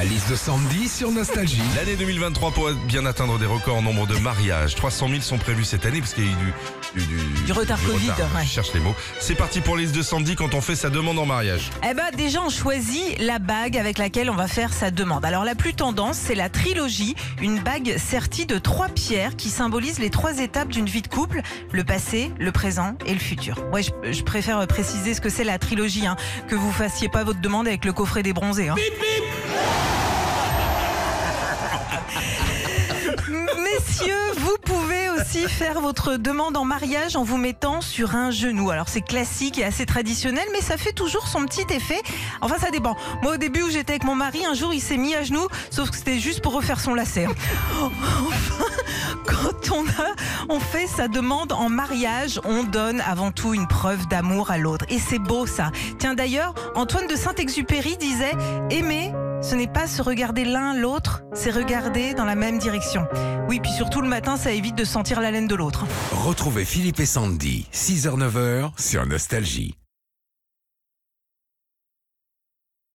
La liste de Sandy sur Nostalgie. L'année 2023 pourrait bien atteindre des records en nombre de mariages. 300 000 sont prévus cette année parce qu'il y a eu du, du, Du retard Covid, ouais. Je cherche les mots. C'est parti pour la liste de Sandy quand on fait sa demande en mariage. Eh ben déjà on choisit la bague avec laquelle on va faire sa demande. Alors la plus tendance c'est la trilogie, une bague sertie de trois pierres qui symbolisent les trois étapes d'une vie de couple, le passé, le présent et le futur. Ouais je, je préfère préciser ce que c'est la trilogie, hein, que vous fassiez pas votre demande avec le coffret des bronzés. Hein. Messieurs, vous pouvez aussi faire votre demande en mariage en vous mettant sur un genou. Alors c'est classique et assez traditionnel, mais ça fait toujours son petit effet. Enfin ça dépend. Moi au début où j'étais avec mon mari, un jour il s'est mis à genoux, sauf que c'était juste pour refaire son lacet. Enfin, quand on a, on fait sa demande en mariage, on donne avant tout une preuve d'amour à l'autre. Et c'est beau ça. Tiens d'ailleurs, Antoine de Saint-Exupéry disait aimer ce n'est pas se regarder l'un l'autre, c'est regarder dans la même direction. Oui, puis surtout le matin, ça évite de sentir la laine de l'autre. Retrouvez Philippe et Sandy, 6h-9h sur Nostalgie.